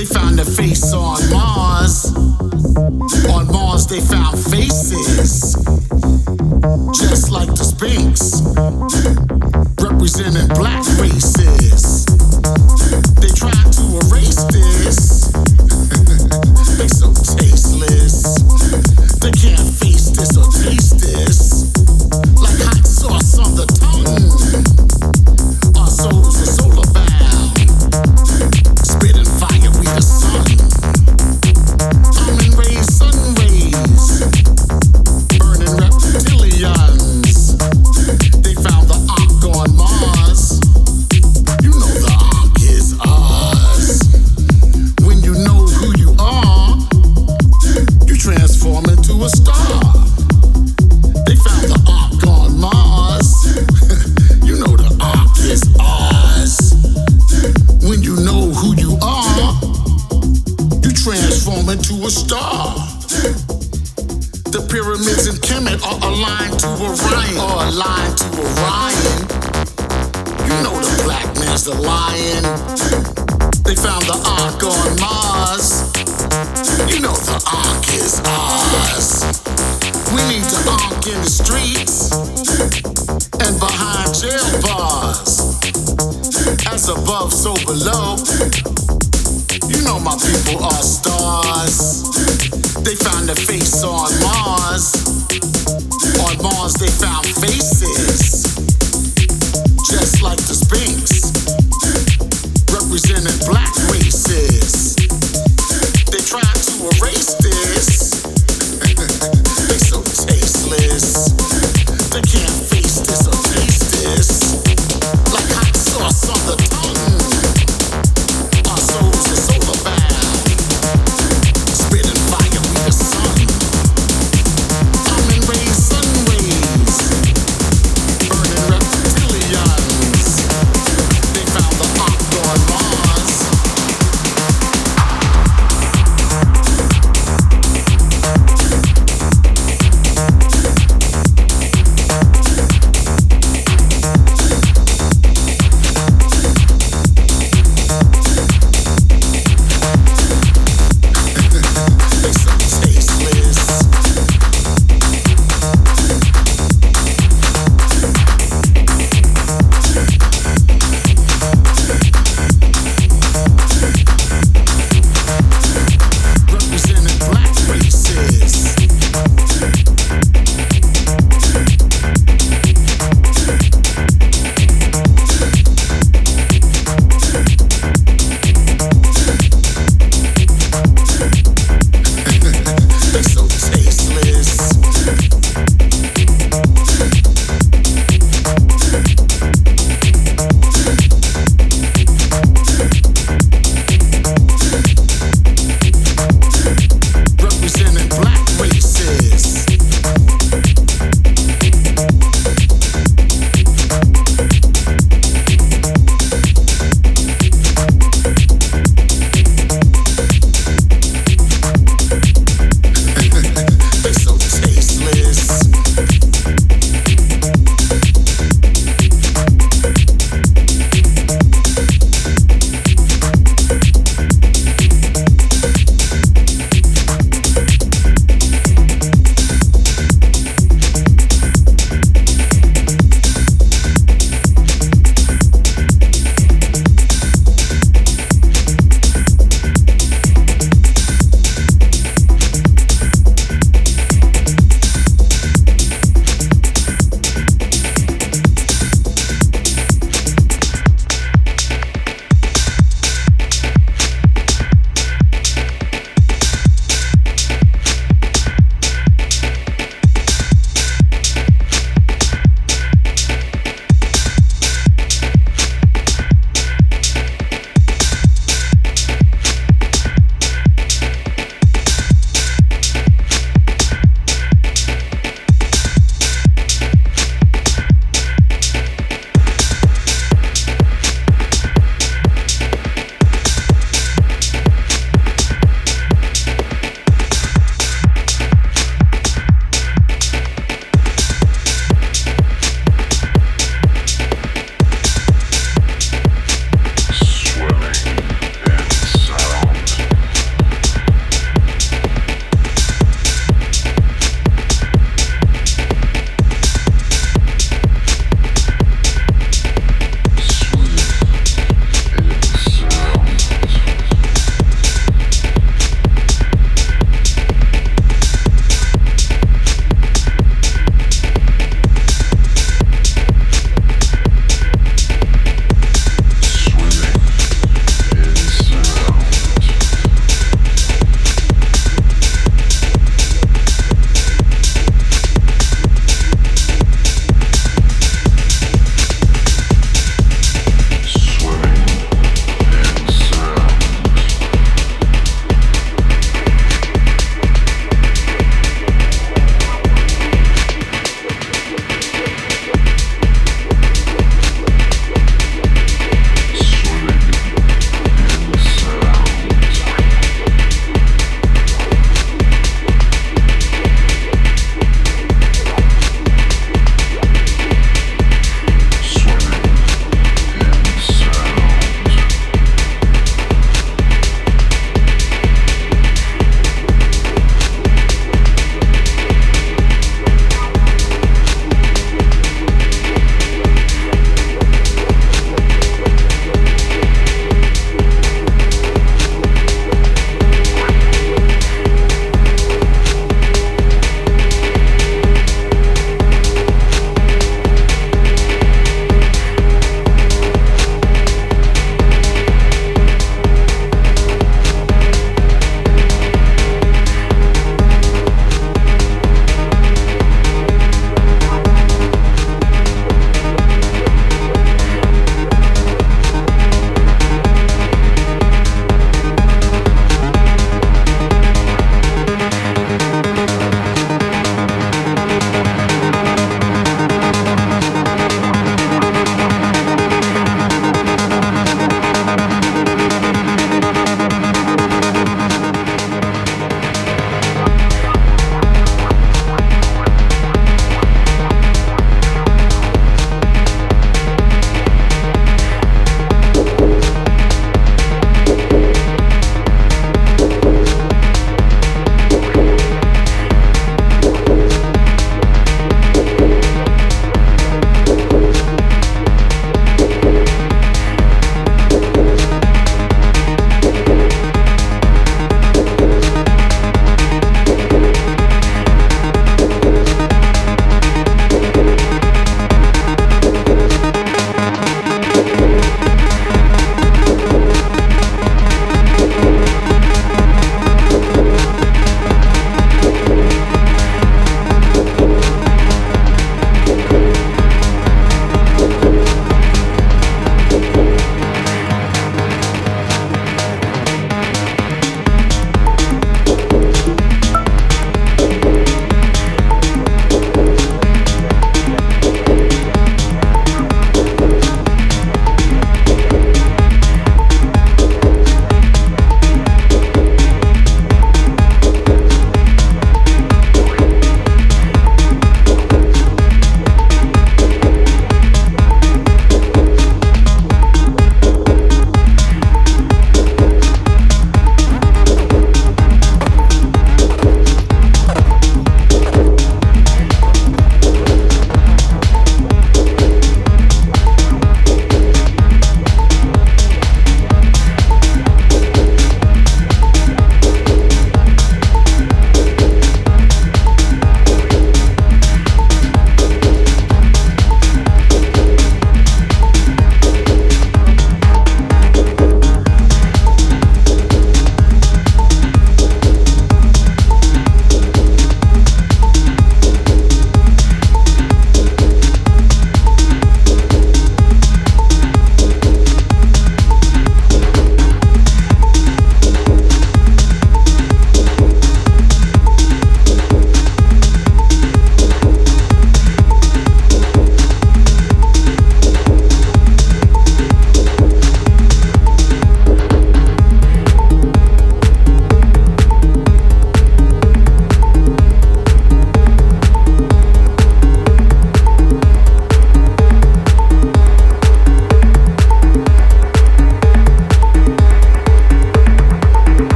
they found a face on Mars. On Mars, they found faces, just like the Sphinx, representing black faces.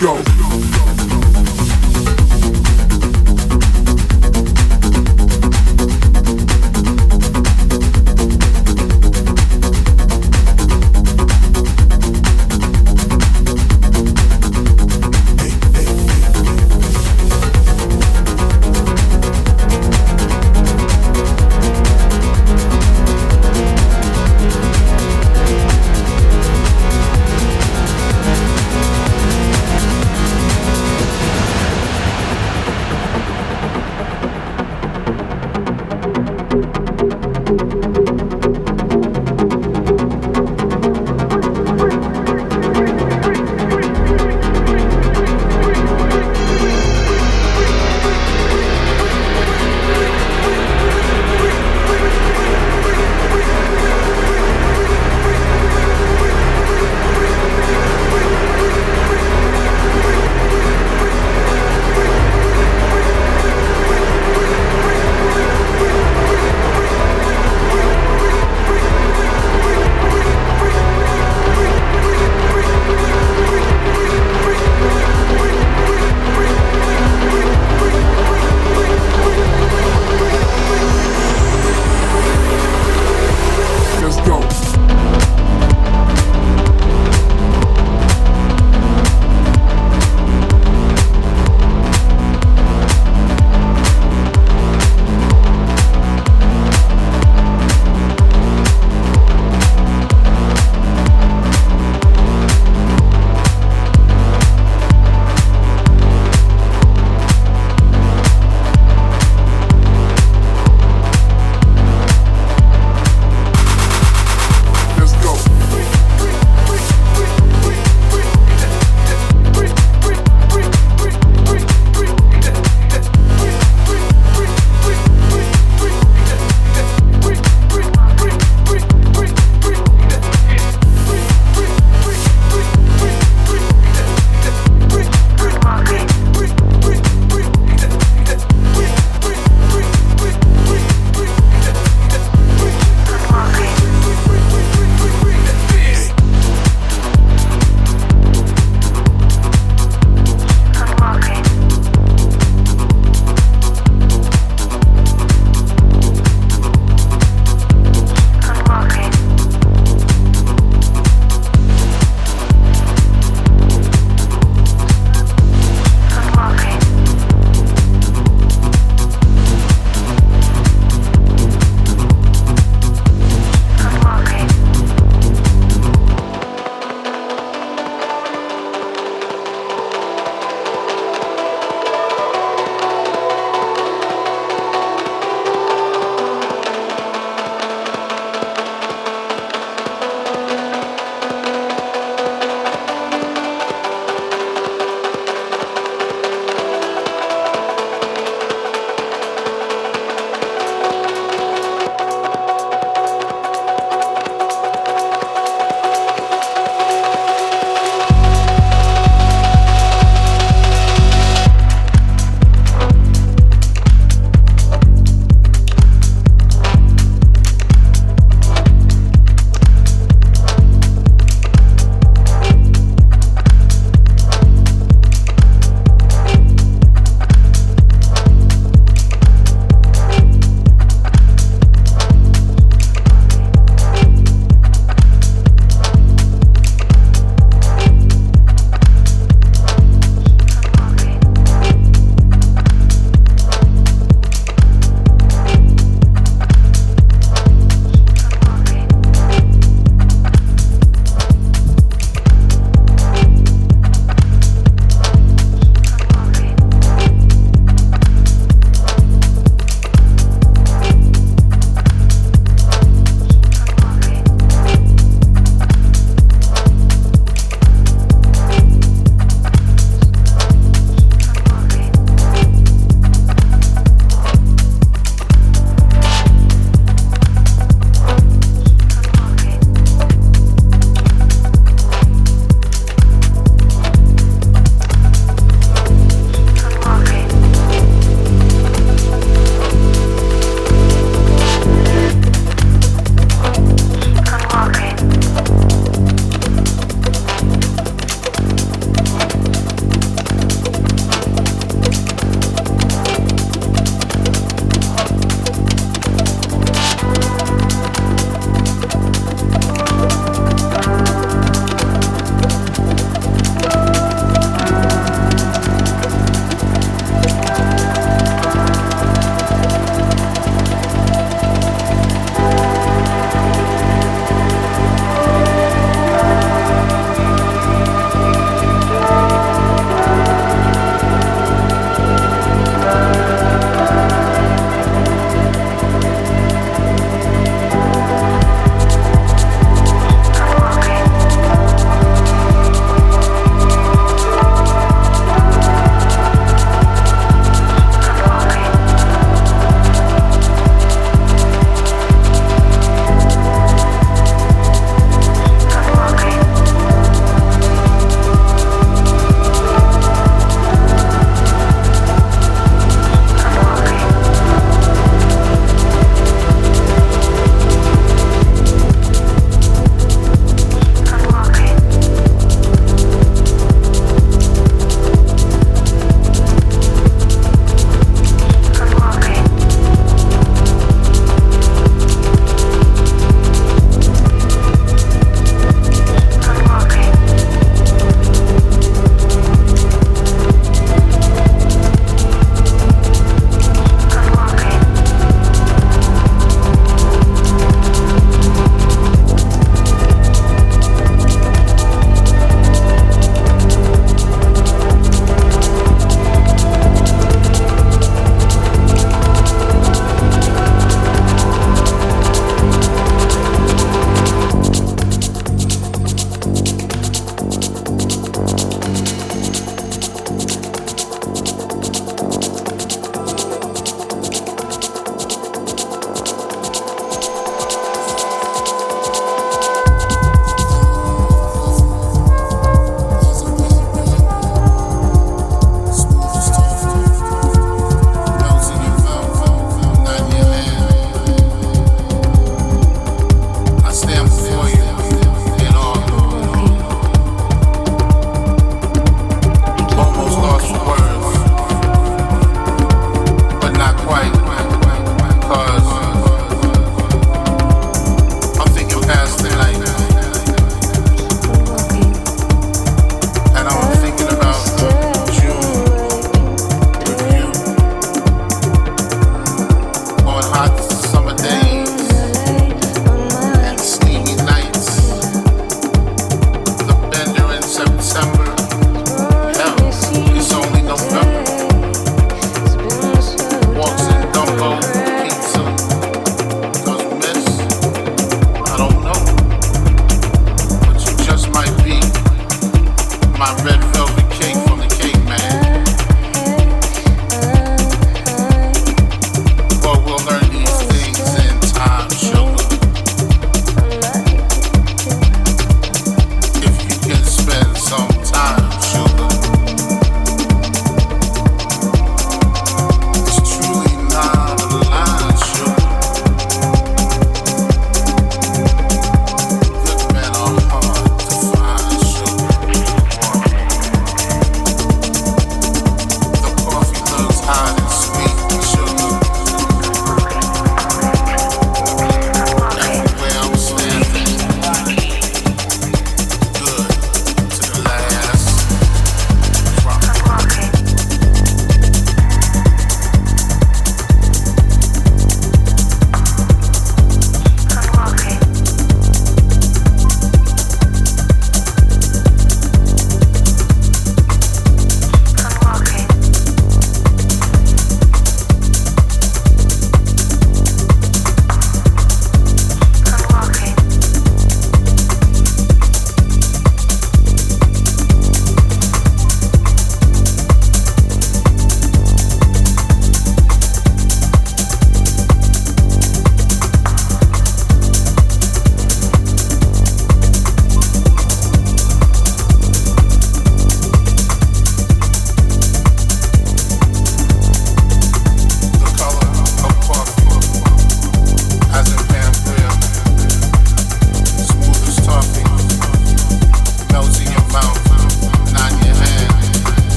Go.